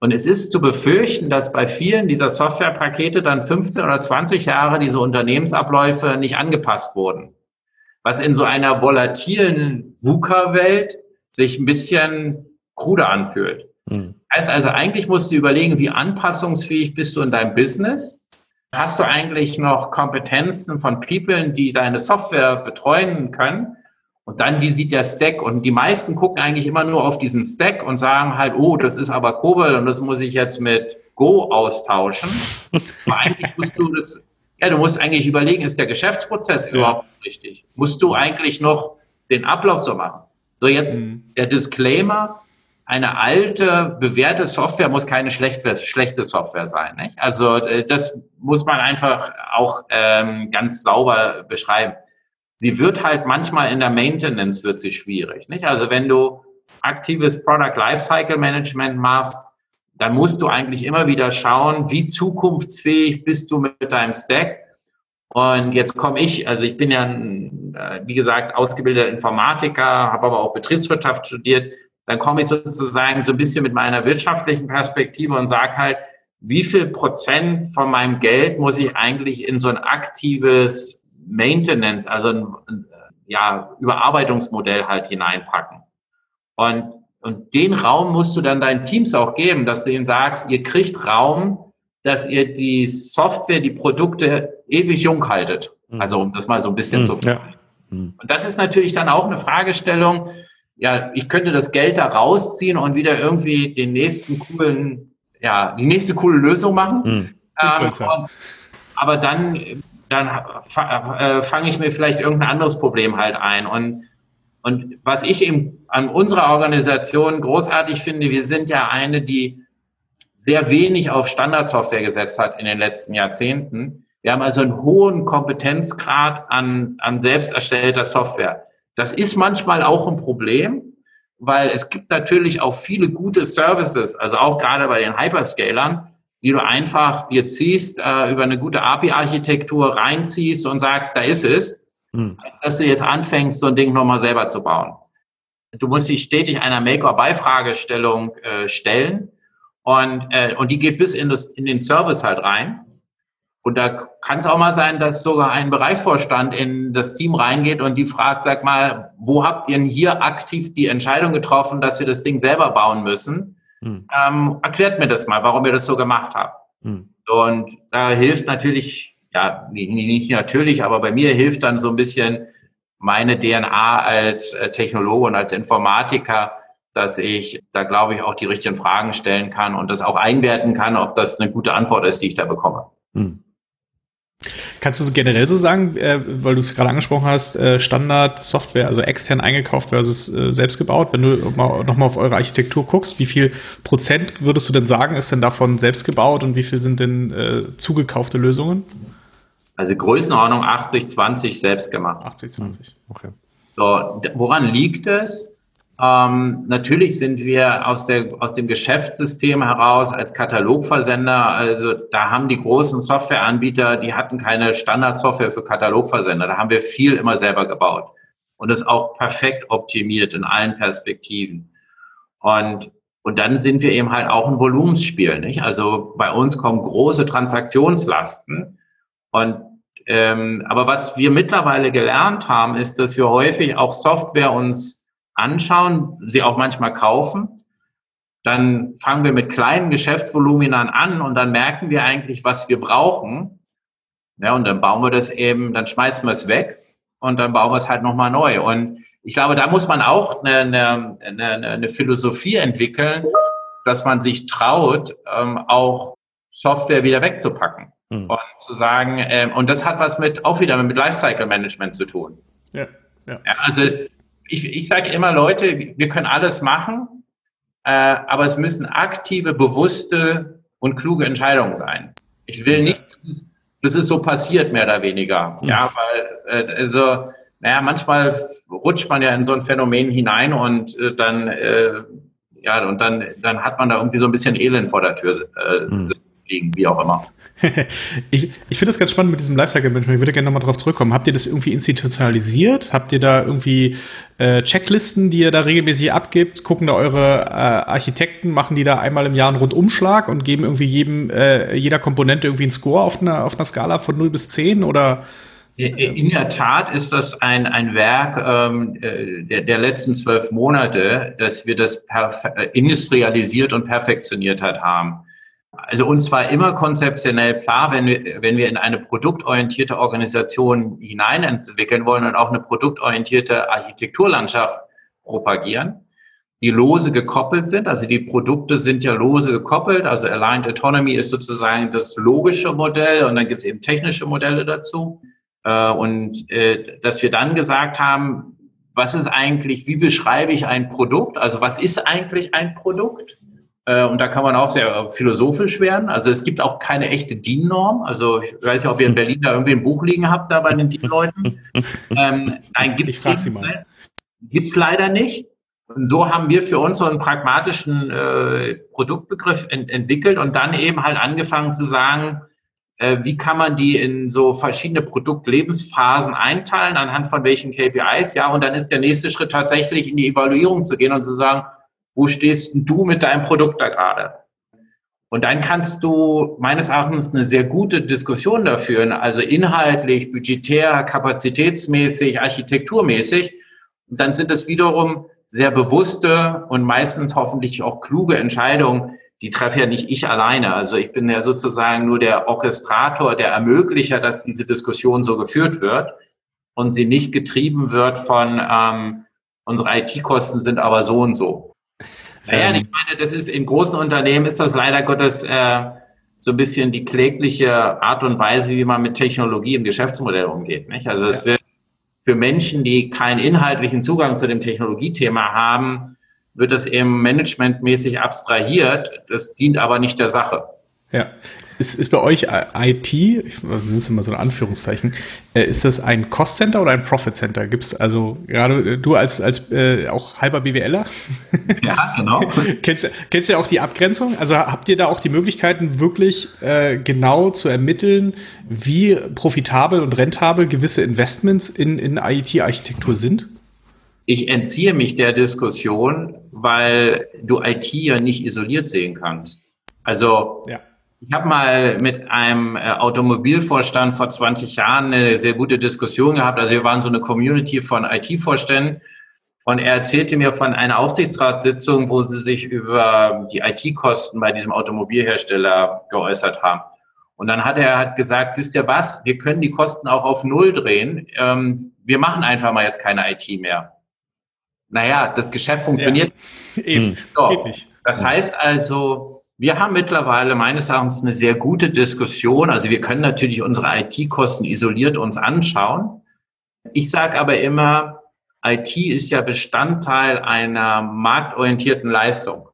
Und es ist zu befürchten, dass bei vielen dieser Softwarepakete dann 15 oder 20 Jahre diese Unternehmensabläufe nicht angepasst wurden. Was in so einer volatilen VUCA-Welt sich ein bisschen kruder anfühlt. Hm. Heißt also, eigentlich musst du überlegen, wie anpassungsfähig bist du in deinem Business Hast du eigentlich noch Kompetenzen von People, die deine Software betreuen können? Und dann, wie sieht der Stack? Und die meisten gucken eigentlich immer nur auf diesen Stack und sagen halt, oh, das ist aber Kobol und das muss ich jetzt mit Go austauschen. (laughs) aber eigentlich musst du das, ja, du musst eigentlich überlegen, ist der Geschäftsprozess ja. überhaupt richtig? Musst du eigentlich noch den Ablauf so machen? So jetzt mhm. der Disclaimer, eine alte, bewährte Software muss keine schlechte, schlechte Software sein. Nicht? Also äh, das muss man einfach auch ähm, ganz sauber beschreiben. Sie wird halt manchmal in der Maintenance wird sie schwierig. Nicht? Also wenn du aktives Product Lifecycle Management machst, dann musst du eigentlich immer wieder schauen, wie zukunftsfähig bist du mit deinem Stack. Und jetzt komme ich, also ich bin ja, äh, wie gesagt, ausgebildeter Informatiker, habe aber auch Betriebswirtschaft studiert dann komme ich sozusagen so ein bisschen mit meiner wirtschaftlichen Perspektive und sage halt, wie viel Prozent von meinem Geld muss ich eigentlich in so ein aktives Maintenance, also ein, ja, Überarbeitungsmodell halt hineinpacken. Und, und den Raum musst du dann deinen Teams auch geben, dass du ihnen sagst, ihr kriegt Raum, dass ihr die Software, die Produkte ewig jung haltet. Mhm. Also um das mal so ein bisschen mhm, zu ja. Mhm. Und das ist natürlich dann auch eine Fragestellung. Ja, ich könnte das Geld da rausziehen und wieder irgendwie den nächsten coolen, ja, die nächste coole Lösung machen. Mhm. Ähm, und, aber dann, dann äh, fange ich mir vielleicht irgendein anderes Problem halt ein. Und, und was ich eben an unserer Organisation großartig finde, wir sind ja eine, die sehr wenig auf Standardsoftware gesetzt hat in den letzten Jahrzehnten. Wir haben also einen hohen Kompetenzgrad an, an selbst erstellter Software. Das ist manchmal auch ein Problem, weil es gibt natürlich auch viele gute Services, also auch gerade bei den Hyperscalern, die du einfach dir ziehst, äh, über eine gute API-Architektur reinziehst und sagst, da ist es, hm. als dass du jetzt anfängst, so ein Ding nochmal selber zu bauen. Du musst dich stetig einer Make-or-Buy-Fragestellung äh, stellen und, äh, und die geht bis in, das, in den Service halt rein. Und da kann es auch mal sein, dass sogar ein Bereichsvorstand in das Team reingeht und die fragt, sag mal, wo habt ihr denn hier aktiv die Entscheidung getroffen, dass wir das Ding selber bauen müssen? Hm. Ähm, erklärt mir das mal, warum ihr das so gemacht habt. Hm. Und da hilft natürlich, ja, nicht natürlich, aber bei mir hilft dann so ein bisschen meine DNA als äh, Technologe und als Informatiker, dass ich da, glaube ich, auch die richtigen Fragen stellen kann und das auch einwerten kann, ob das eine gute Antwort ist, die ich da bekomme. Hm. Kannst du generell so sagen, äh, weil du es gerade angesprochen hast, äh, Standard-Software, also extern eingekauft versus äh, selbst gebaut, wenn du nochmal auf eure Architektur guckst, wie viel Prozent würdest du denn sagen, ist denn davon selbst gebaut und wie viel sind denn äh, zugekaufte Lösungen? Also Größenordnung 80, 20 selbst gemacht. 80, 20, okay. So, woran liegt es? Ähm, natürlich sind wir aus, der, aus dem Geschäftssystem heraus als Katalogversender, also da haben die großen Softwareanbieter, die hatten keine Standardsoftware für Katalogversender. Da haben wir viel immer selber gebaut und das auch perfekt optimiert in allen Perspektiven. Und, und dann sind wir eben halt auch ein Volumensspiel. Nicht? Also bei uns kommen große Transaktionslasten. Und ähm, aber was wir mittlerweile gelernt haben, ist, dass wir häufig auch Software uns anschauen, sie auch manchmal kaufen. Dann fangen wir mit kleinen Geschäftsvoluminern an und dann merken wir eigentlich, was wir brauchen. Ja, und dann bauen wir das eben, dann schmeißen wir es weg und dann bauen wir es halt nochmal neu. Und ich glaube, da muss man auch eine, eine, eine Philosophie entwickeln, dass man sich traut, ähm, auch Software wieder wegzupacken. Hm. Und zu sagen, ähm, und das hat was mit, auch wieder mit Lifecycle Management zu tun. Ja, ja. ja also ich, ich sage immer, Leute, wir können alles machen, äh, aber es müssen aktive, bewusste und kluge Entscheidungen sein. Ich will nicht, das ist so passiert, mehr oder weniger. Ja, weil, äh, also, naja, manchmal rutscht man ja in so ein Phänomen hinein und äh, dann, äh, ja, und dann, dann hat man da irgendwie so ein bisschen Elend vor der Tür äh, mhm. liegen, wie auch immer. (laughs) ich ich finde das ganz spannend mit diesem Lifecycle-Management. Ich würde gerne nochmal drauf zurückkommen. Habt ihr das irgendwie institutionalisiert? Habt ihr da irgendwie äh, Checklisten, die ihr da regelmäßig abgibt? Gucken da eure äh, Architekten, machen die da einmal im Jahr einen Rundumschlag und geben irgendwie jedem, äh, jeder Komponente irgendwie einen Score auf einer, auf einer Skala von 0 bis 10 oder in der Tat ist das ein, ein Werk ähm, äh, der, der letzten zwölf Monate, dass wir das industrialisiert und perfektioniert hat haben. Also uns war immer konzeptionell klar, wenn wir, wenn wir in eine produktorientierte Organisation hineinentwickeln wollen und auch eine produktorientierte Architekturlandschaft propagieren, die lose gekoppelt sind. Also die Produkte sind ja lose gekoppelt. Also Aligned Autonomy ist sozusagen das logische Modell und dann gibt es eben technische Modelle dazu. Äh, und äh, dass wir dann gesagt haben, was ist eigentlich, wie beschreibe ich ein Produkt? Also was ist eigentlich ein Produkt? Äh, und da kann man auch sehr philosophisch werden. Also es gibt auch keine echte DIN-Norm. Also ich weiß ja, ob ihr in Berlin da irgendwie ein Buch liegen habt, da bei den DIN-Leuten. (laughs) ähm, nein, gibt es leider nicht. Und so haben wir für uns so einen pragmatischen äh, Produktbegriff ent entwickelt und dann eben halt angefangen zu sagen, äh, wie kann man die in so verschiedene Produktlebensphasen einteilen, anhand von welchen KPIs, ja, und dann ist der nächste Schritt tatsächlich in die Evaluierung zu gehen und zu sagen, wo stehst du mit deinem Produkt da gerade? Und dann kannst du meines Erachtens eine sehr gute Diskussion da führen, also inhaltlich, budgetär, kapazitätsmäßig, architekturmäßig. Und dann sind es wiederum sehr bewusste und meistens hoffentlich auch kluge Entscheidungen, die treffe ja nicht ich alleine. Also ich bin ja sozusagen nur der Orchestrator, der Ermöglicher, dass diese Diskussion so geführt wird und sie nicht getrieben wird von ähm, unsere IT-Kosten sind aber so und so. Naja, ähm, ich meine, das ist in großen Unternehmen ist das leider Gottes äh, so ein bisschen die klägliche Art und Weise, wie man mit Technologie im Geschäftsmodell umgeht. Nicht? Also es ja. wird für Menschen, die keinen inhaltlichen Zugang zu dem Technologiethema haben, wird das eben managementmäßig abstrahiert. Das dient aber nicht der Sache. Ja. Ist, ist bei euch IT, ich nenne es immer so ein Anführungszeichen, äh, ist das ein Cost Center oder ein Profit Center? Gibt es also gerade äh, du als, als äh, auch halber BWLer? Ja, genau. (laughs) kennst, kennst du ja auch die Abgrenzung? Also habt ihr da auch die Möglichkeiten, wirklich äh, genau zu ermitteln, wie profitabel und rentabel gewisse Investments in, in IT-Architektur sind? Ich entziehe mich der Diskussion, weil du IT ja nicht isoliert sehen kannst. Also ja ich habe mal mit einem äh, Automobilvorstand vor 20 Jahren eine sehr gute Diskussion gehabt. Also wir waren so eine Community von IT-Vorständen und er erzählte mir von einer Aufsichtsratssitzung, wo sie sich über die IT-Kosten bei diesem Automobilhersteller geäußert haben. Und dann hat er hat gesagt, wisst ihr was, wir können die Kosten auch auf Null drehen. Ähm, wir machen einfach mal jetzt keine IT mehr. Naja, das Geschäft funktioniert. Ja, eben, so. geht nicht. Das heißt also, wir haben mittlerweile meines Erachtens eine sehr gute Diskussion. Also wir können natürlich unsere IT-Kosten isoliert uns anschauen. Ich sage aber immer, IT ist ja Bestandteil einer marktorientierten Leistung.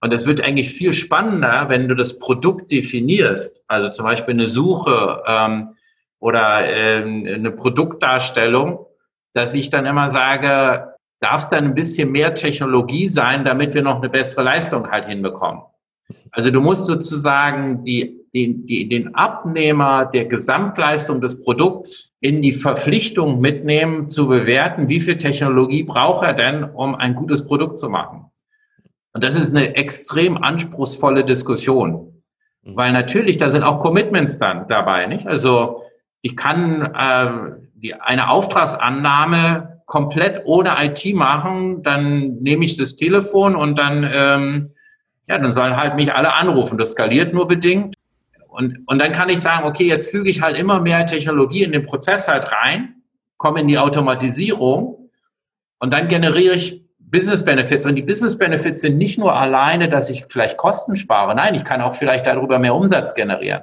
Und es wird eigentlich viel spannender, wenn du das Produkt definierst, also zum Beispiel eine Suche ähm, oder ähm, eine Produktdarstellung, dass ich dann immer sage, darf es dann ein bisschen mehr Technologie sein, damit wir noch eine bessere Leistung halt hinbekommen. Also du musst sozusagen die, die, die, den Abnehmer der Gesamtleistung des Produkts in die Verpflichtung mitnehmen, zu bewerten, wie viel Technologie braucht er denn, um ein gutes Produkt zu machen. Und das ist eine extrem anspruchsvolle Diskussion, mhm. weil natürlich da sind auch Commitments dann dabei. Nicht? Also ich kann äh, die, eine Auftragsannahme komplett ohne IT machen, dann nehme ich das Telefon und dann ähm, ja, dann sollen halt mich alle anrufen. Das skaliert nur bedingt. Und, und dann kann ich sagen, okay, jetzt füge ich halt immer mehr Technologie in den Prozess halt rein, komme in die Automatisierung und dann generiere ich Business Benefits. Und die Business Benefits sind nicht nur alleine, dass ich vielleicht Kosten spare. Nein, ich kann auch vielleicht darüber mehr Umsatz generieren.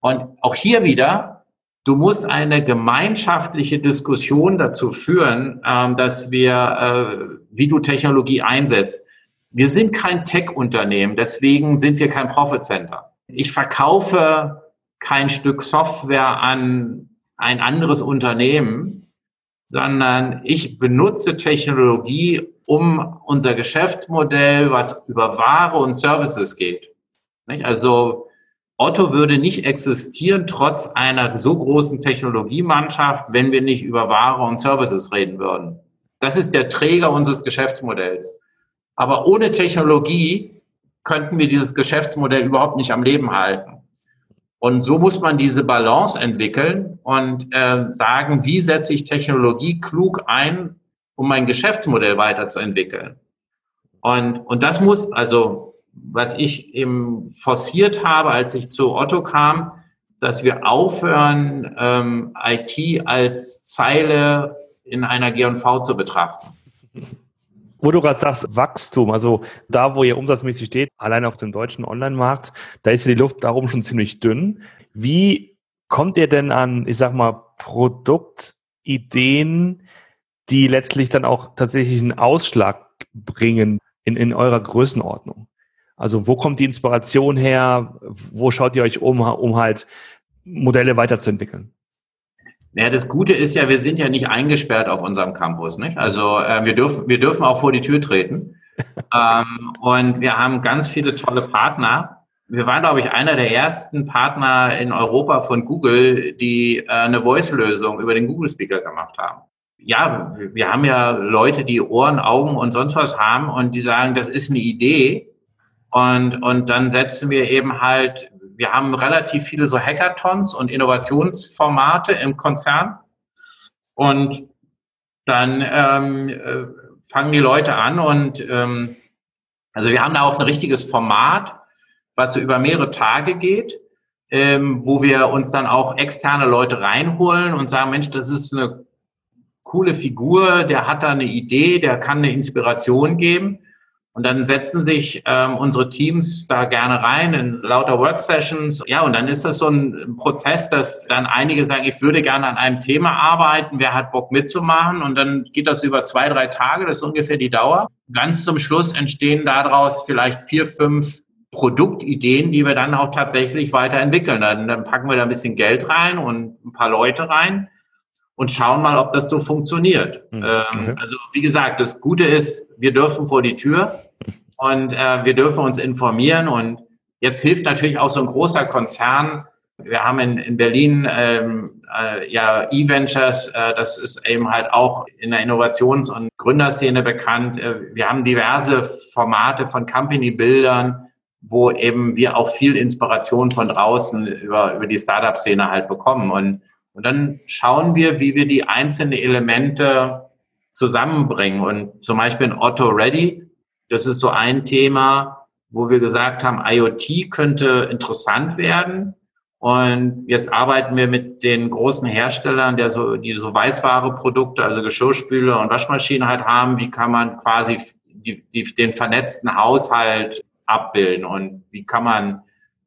Und auch hier wieder, du musst eine gemeinschaftliche Diskussion dazu führen, ähm, dass wir, äh, wie du Technologie einsetzt. Wir sind kein Tech-Unternehmen, deswegen sind wir kein Profit Center. Ich verkaufe kein Stück Software an ein anderes Unternehmen, sondern ich benutze Technologie, um unser Geschäftsmodell, was über Ware und Services geht. Also Otto würde nicht existieren trotz einer so großen Technologiemannschaft, wenn wir nicht über Ware und Services reden würden. Das ist der Träger unseres Geschäftsmodells. Aber ohne Technologie könnten wir dieses Geschäftsmodell überhaupt nicht am Leben halten. Und so muss man diese Balance entwickeln und äh, sagen, wie setze ich Technologie klug ein, um mein Geschäftsmodell weiterzuentwickeln. Und, und das muss, also was ich eben forciert habe, als ich zu Otto kam, dass wir aufhören, ähm, IT als Zeile in einer G&V zu betrachten. Wo du gerade sagst, Wachstum, also da, wo ihr umsatzmäßig steht, allein auf dem deutschen Online-Markt, da ist ja die Luft darum schon ziemlich dünn. Wie kommt ihr denn an, ich sag mal, Produktideen, die letztlich dann auch tatsächlich einen Ausschlag bringen in, in eurer Größenordnung? Also wo kommt die Inspiration her? Wo schaut ihr euch um, um halt Modelle weiterzuentwickeln? Ja, das Gute ist ja, wir sind ja nicht eingesperrt auf unserem Campus. Nicht? Also äh, wir, dürfen, wir dürfen auch vor die Tür treten. (laughs) ähm, und wir haben ganz viele tolle Partner. Wir waren, glaube ich, einer der ersten Partner in Europa von Google, die äh, eine Voice-Lösung über den Google Speaker gemacht haben. ja, wir haben ja Leute, die Ohren, Augen und sonst was haben und die sagen, das ist eine Idee. Und, und dann setzen wir eben halt, wir haben relativ viele so Hackathons und Innovationsformate im Konzern. Und dann ähm, äh, fangen die Leute an und ähm, also wir haben da auch ein richtiges Format, was so über mehrere Tage geht, ähm, wo wir uns dann auch externe Leute reinholen und sagen, Mensch, das ist eine coole Figur, der hat da eine Idee, der kann eine Inspiration geben. Und dann setzen sich ähm, unsere Teams da gerne rein in lauter Worksessions. Ja, und dann ist das so ein Prozess, dass dann einige sagen, ich würde gerne an einem Thema arbeiten, wer hat Bock mitzumachen? Und dann geht das über zwei, drei Tage, das ist ungefähr die Dauer. Ganz zum Schluss entstehen daraus vielleicht vier, fünf Produktideen, die wir dann auch tatsächlich weiterentwickeln. Dann, dann packen wir da ein bisschen Geld rein und ein paar Leute rein und schauen mal, ob das so funktioniert. Mhm. Okay. also wie gesagt, das Gute ist, wir dürfen vor die Tür und äh, wir dürfen uns informieren und jetzt hilft natürlich auch so ein großer Konzern. Wir haben in, in Berlin ähm, äh, ja E-Ventures, äh, das ist eben halt auch in der Innovations- und Gründerszene bekannt. Äh, wir haben diverse Formate von Company-Bildern, wo eben wir auch viel Inspiration von draußen über, über die Startup-Szene halt bekommen. Und und dann schauen wir, wie wir die einzelnen Elemente zusammenbringen. Und zum Beispiel in Otto Ready, das ist so ein Thema, wo wir gesagt haben, IoT könnte interessant werden. Und jetzt arbeiten wir mit den großen Herstellern, der so, die so Weißware-Produkte, also Geschirrspüler und Waschmaschinen halt haben. Wie kann man quasi die, die, den vernetzten Haushalt abbilden und wie kann man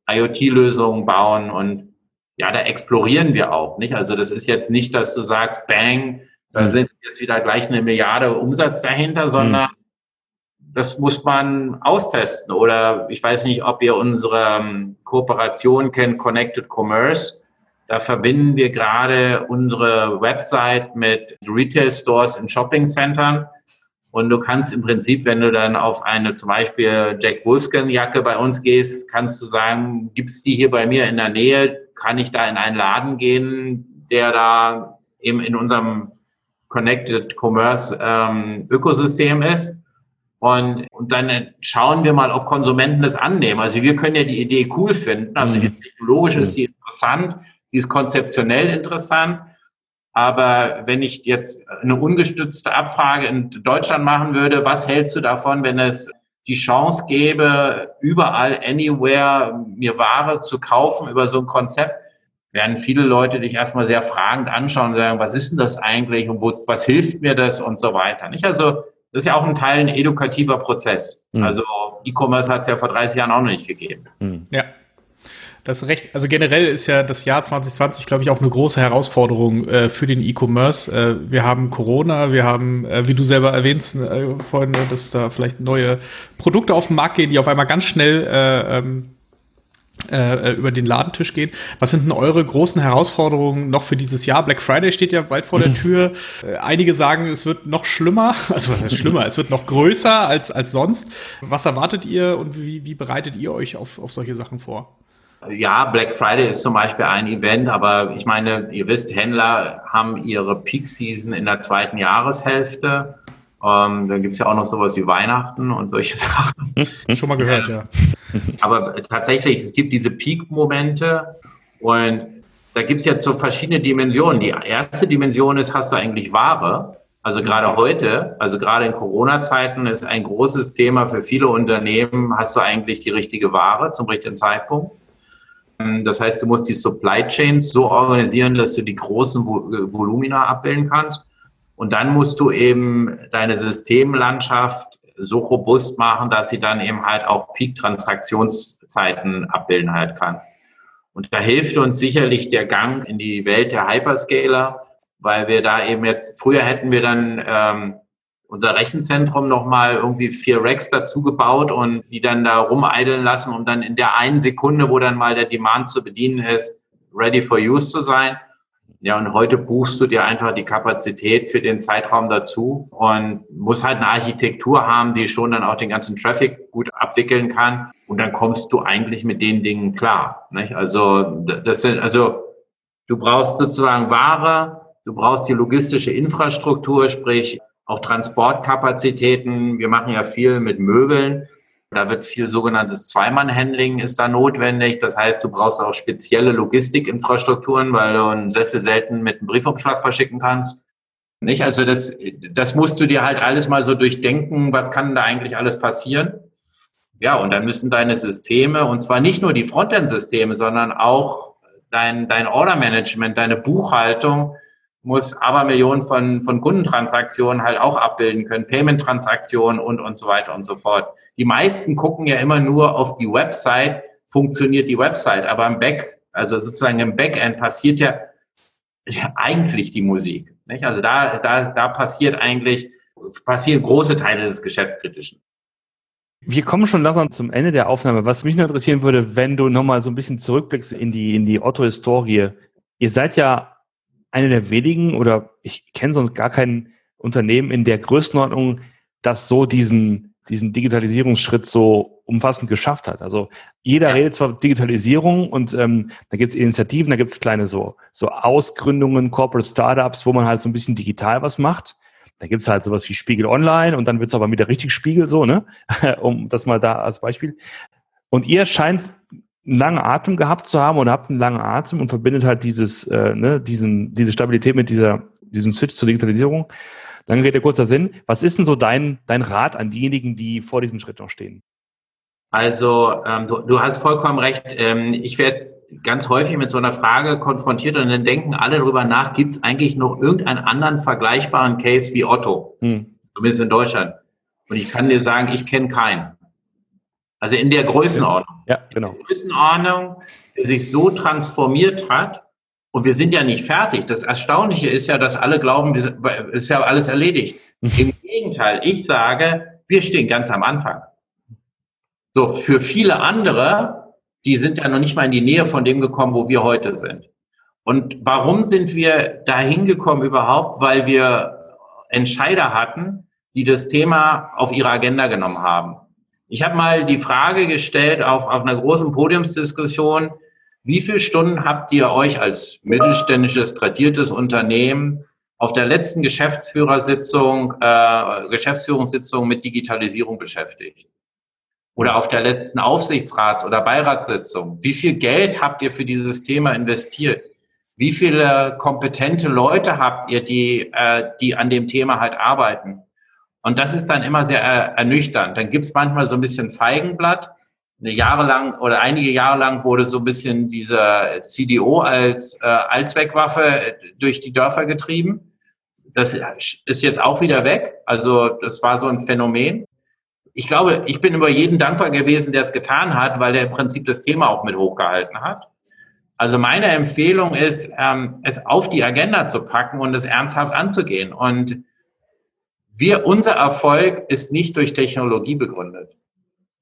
IoT-Lösungen bauen und ja, da explorieren wir auch, nicht? Also das ist jetzt nicht, dass du sagst, bang, da mhm. sind jetzt wieder gleich eine Milliarde Umsatz dahinter, sondern mhm. das muss man austesten. Oder ich weiß nicht, ob ihr unsere ähm, Kooperation kennt, Connected Commerce. Da verbinden wir gerade unsere Website mit Retail Stores in Shopping Centern. Und du kannst im Prinzip, wenn du dann auf eine zum Beispiel Jack Wolfskin Jacke bei uns gehst, kannst du sagen, gibt's die hier bei mir in der Nähe? Kann ich da in einen Laden gehen, der da eben in unserem Connected Commerce ähm, Ökosystem ist. Und, und dann schauen wir mal, ob Konsumenten das annehmen. Also wir können ja die Idee cool finden. Also mhm. technologisch ist sie interessant, die ist konzeptionell interessant. Aber wenn ich jetzt eine ungestützte Abfrage in Deutschland machen würde, was hältst du davon, wenn es die Chance gäbe, überall, anywhere, mir Ware zu kaufen über so ein Konzept, werden viele Leute dich erstmal sehr fragend anschauen und sagen, was ist denn das eigentlich und wo, was hilft mir das und so weiter. Nicht? Also das ist ja auch ein Teil ein edukativer Prozess. Mhm. Also E-Commerce hat es ja vor 30 Jahren auch noch nicht gegeben. Mhm. Ja. Das recht, also generell ist ja das Jahr 2020, glaube ich, auch eine große Herausforderung äh, für den E-Commerce. Äh, wir haben Corona, wir haben, äh, wie du selber erwähnst, äh, vorhin, dass da vielleicht neue Produkte auf den Markt gehen, die auf einmal ganz schnell äh, ähm, äh, über den Ladentisch gehen. Was sind denn eure großen Herausforderungen noch für dieses Jahr? Black Friday steht ja bald vor der mhm. Tür. Einige sagen, es wird noch schlimmer. (laughs) Also was heißt schlimmer? es wird noch größer als, als sonst. Was erwartet ihr und wie, wie bereitet ihr euch auf, auf solche Sachen vor? Ja, Black Friday ist zum Beispiel ein Event, aber ich meine, ihr wisst, Händler haben ihre Peak Season in der zweiten Jahreshälfte. Ähm, dann gibt es ja auch noch sowas wie Weihnachten und solche (laughs) Sachen. Schon mal gehört, ja. Aber tatsächlich, es gibt diese Peak-Momente und da gibt es jetzt so verschiedene Dimensionen. Die erste Dimension ist, hast du eigentlich Ware? Also gerade heute, also gerade in Corona-Zeiten ist ein großes Thema für viele Unternehmen, hast du eigentlich die richtige Ware zum richtigen Zeitpunkt? Das heißt, du musst die Supply Chains so organisieren, dass du die großen Volumina abbilden kannst. Und dann musst du eben deine Systemlandschaft so robust machen, dass sie dann eben halt auch Peak-Transaktionszeiten abbilden halt kann. Und da hilft uns sicherlich der Gang in die Welt der Hyperscaler, weil wir da eben jetzt, früher hätten wir dann ähm, unser Rechenzentrum nochmal irgendwie vier Racks dazu gebaut und die dann da rumeideln lassen, um dann in der einen Sekunde, wo dann mal der Demand zu bedienen ist, ready for use zu sein. Ja, und heute buchst du dir einfach die Kapazität für den Zeitraum dazu und musst halt eine Architektur haben, die schon dann auch den ganzen Traffic gut abwickeln kann. Und dann kommst du eigentlich mit den Dingen klar. Nicht? Also, das sind, also, du brauchst sozusagen Ware, Du brauchst die logistische Infrastruktur, sprich auch Transportkapazitäten. Wir machen ja viel mit Möbeln. Da wird viel sogenanntes Zweimann-Handling ist da notwendig. Das heißt, du brauchst auch spezielle Logistikinfrastrukturen, weil du einen Sessel selten mit einem Briefumschlag verschicken kannst. Nicht? Also das, das musst du dir halt alles mal so durchdenken. Was kann da eigentlich alles passieren? Ja, und dann müssen deine Systeme, und zwar nicht nur die Frontend-Systeme, sondern auch dein, dein Order-Management, deine Buchhaltung, muss aber Millionen von, von Kundentransaktionen halt auch abbilden können, Payment-Transaktionen und, und so weiter und so fort. Die meisten gucken ja immer nur auf die Website, funktioniert die Website, aber im Back, also sozusagen im Backend passiert ja, eigentlich die Musik. Nicht? Also da, da, da passiert eigentlich, passieren große Teile des Geschäftskritischen. Wir kommen schon langsam zum Ende der Aufnahme. Was mich nur interessieren würde, wenn du nochmal so ein bisschen zurückblickst in die, in die Otto-Historie. Ihr seid ja eine der wenigen oder ich kenne sonst gar kein Unternehmen in der Größenordnung, das so diesen, diesen Digitalisierungsschritt so umfassend geschafft hat. Also jeder ja. redet zwar Digitalisierung und ähm, da gibt es Initiativen, da gibt es kleine so, so Ausgründungen, Corporate Startups, wo man halt so ein bisschen digital was macht. Da gibt es halt sowas wie Spiegel Online und dann wird es aber wieder richtig Spiegel so, ne? (laughs) um das mal da als Beispiel. Und ihr scheint einen langen Atem gehabt zu haben oder habt einen langen Atem und verbindet halt dieses, äh, ne, diesen, diese Stabilität mit dieser, diesem Switch zur Digitalisierung. Lange Rede, kurzer Sinn. Was ist denn so dein, dein Rat an diejenigen, die vor diesem Schritt noch stehen? Also, ähm, du, du hast vollkommen recht. Ähm, ich werde ganz häufig mit so einer Frage konfrontiert und dann denken alle darüber nach, gibt es eigentlich noch irgendeinen anderen vergleichbaren Case wie Otto? Hm. Zumindest in Deutschland. Und ich kann dir sagen, ich kenne keinen. Also in der Größenordnung. Ja, genau. In der Größenordnung, der sich so transformiert hat. Und wir sind ja nicht fertig. Das Erstaunliche ist ja, dass alle glauben, es ist ja alles erledigt. (laughs) Im Gegenteil, ich sage, wir stehen ganz am Anfang. So, für viele andere, die sind ja noch nicht mal in die Nähe von dem gekommen, wo wir heute sind. Und warum sind wir da hingekommen überhaupt? Weil wir Entscheider hatten, die das Thema auf ihre Agenda genommen haben. Ich habe mal die Frage gestellt auf, auf einer großen Podiumsdiskussion, wie viele Stunden habt ihr euch als mittelständisches, tradiertes Unternehmen auf der letzten Geschäftsführersitzung, äh, Geschäftsführungssitzung mit Digitalisierung beschäftigt? Oder auf der letzten Aufsichtsrats- oder Beiratssitzung? Wie viel Geld habt ihr für dieses Thema investiert? Wie viele kompetente Leute habt ihr, die, äh, die an dem Thema halt arbeiten? Und das ist dann immer sehr ernüchternd. Dann gibt es manchmal so ein bisschen Feigenblatt. Eine Jahre lang oder einige Jahre lang wurde so ein bisschen dieser CDO als äh, Allzweckwaffe durch die Dörfer getrieben. Das ist jetzt auch wieder weg. Also das war so ein Phänomen. Ich glaube, ich bin über jeden dankbar gewesen, der es getan hat, weil der im Prinzip das Thema auch mit hochgehalten hat. Also meine Empfehlung ist, ähm, es auf die Agenda zu packen und es ernsthaft anzugehen. Und wir, unser Erfolg ist nicht durch Technologie begründet.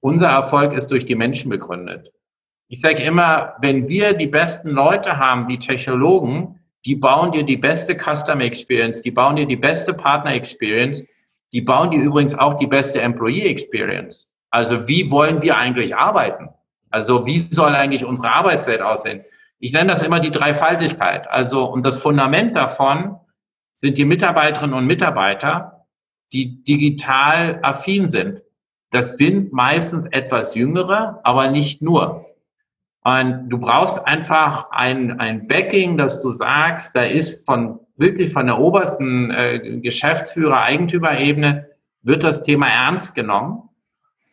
Unser Erfolg ist durch die Menschen begründet. Ich sage immer, wenn wir die besten Leute haben, die Technologen, die bauen dir die beste Customer Experience, die bauen dir die beste Partner Experience, die bauen dir übrigens auch die beste Employee Experience. Also wie wollen wir eigentlich arbeiten? Also wie soll eigentlich unsere Arbeitswelt aussehen? Ich nenne das immer die Dreifaltigkeit. Also und das Fundament davon sind die Mitarbeiterinnen und Mitarbeiter, die digital affin sind. Das sind meistens etwas jüngere, aber nicht nur. Und du brauchst einfach ein, ein Backing, dass du sagst, da ist von wirklich von der obersten äh, Geschäftsführer, Eigentümerebene, wird das Thema ernst genommen.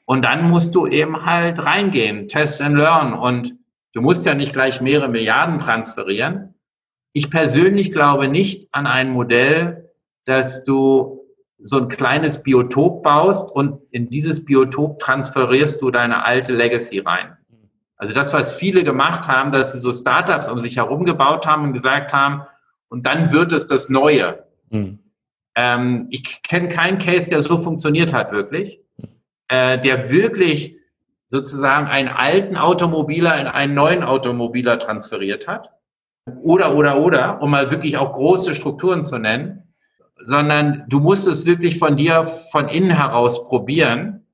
Und dann musst du eben halt reingehen, test and learn. Und du musst ja nicht gleich mehrere Milliarden transferieren. Ich persönlich glaube nicht an ein Modell, dass du so ein kleines Biotop baust und in dieses Biotop transferierst du deine alte Legacy rein. Also das, was viele gemacht haben, dass sie so Startups um sich herum gebaut haben und gesagt haben, und dann wird es das Neue. Mhm. Ähm, ich kenne keinen Case, der so funktioniert hat, wirklich. Äh, der wirklich sozusagen einen alten Automobiler in einen neuen Automobiler transferiert hat. Oder, oder, oder, um mal wirklich auch große Strukturen zu nennen sondern du musst es wirklich von dir von innen heraus probieren.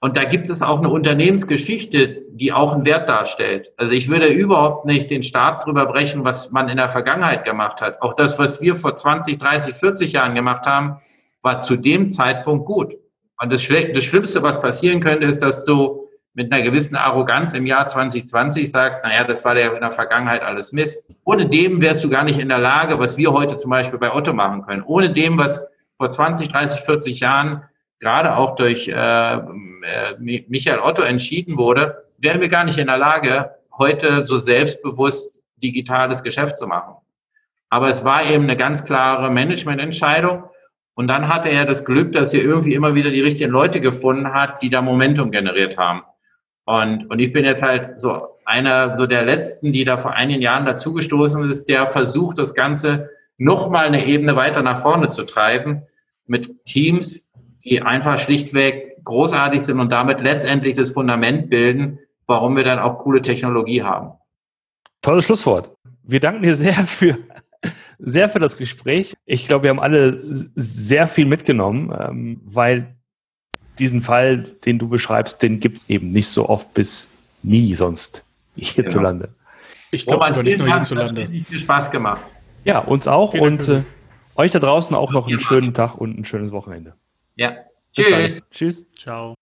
Und da gibt es auch eine Unternehmensgeschichte, die auch einen Wert darstellt. Also ich würde überhaupt nicht den Staat drüber brechen, was man in der Vergangenheit gemacht hat. Auch das, was wir vor 20, 30, 40 Jahren gemacht haben, war zu dem Zeitpunkt gut. Und das, Schlimmste, was passieren könnte, ist, dass du mit einer gewissen Arroganz im Jahr 2020 sagst, naja, das war der in der Vergangenheit alles Mist. Ohne dem wärst du gar nicht in der Lage, was wir heute zum Beispiel bei Otto machen können. Ohne dem, was vor 20, 30, 40 Jahren gerade auch durch äh, äh, Michael Otto entschieden wurde, wären wir gar nicht in der Lage, heute so selbstbewusst digitales Geschäft zu machen. Aber es war eben eine ganz klare Managemententscheidung. Und dann hatte er das Glück, dass er irgendwie immer wieder die richtigen Leute gefunden hat, die da Momentum generiert haben. Und, und ich bin jetzt halt so einer so der letzten, die da vor einigen Jahren dazugestoßen ist, der versucht, das Ganze nochmal eine Ebene weiter nach vorne zu treiben mit Teams, die einfach schlichtweg großartig sind und damit letztendlich das Fundament bilden, warum wir dann auch coole Technologie haben. Tolles Schlusswort. Wir danken dir sehr für, sehr für das Gespräch. Ich glaube, wir haben alle sehr viel mitgenommen, ähm, weil diesen Fall, den du beschreibst, den gibt es eben nicht so oft bis nie sonst hierzulande. Ja. Ich glaube sogar nicht nur hierzulande. Hat viel Spaß gemacht. Ja, uns auch Vielen und äh, euch da draußen auch noch einen schönen Tag und ein schönes Wochenende. Ja. Tschüss. Tschüss. Ciao.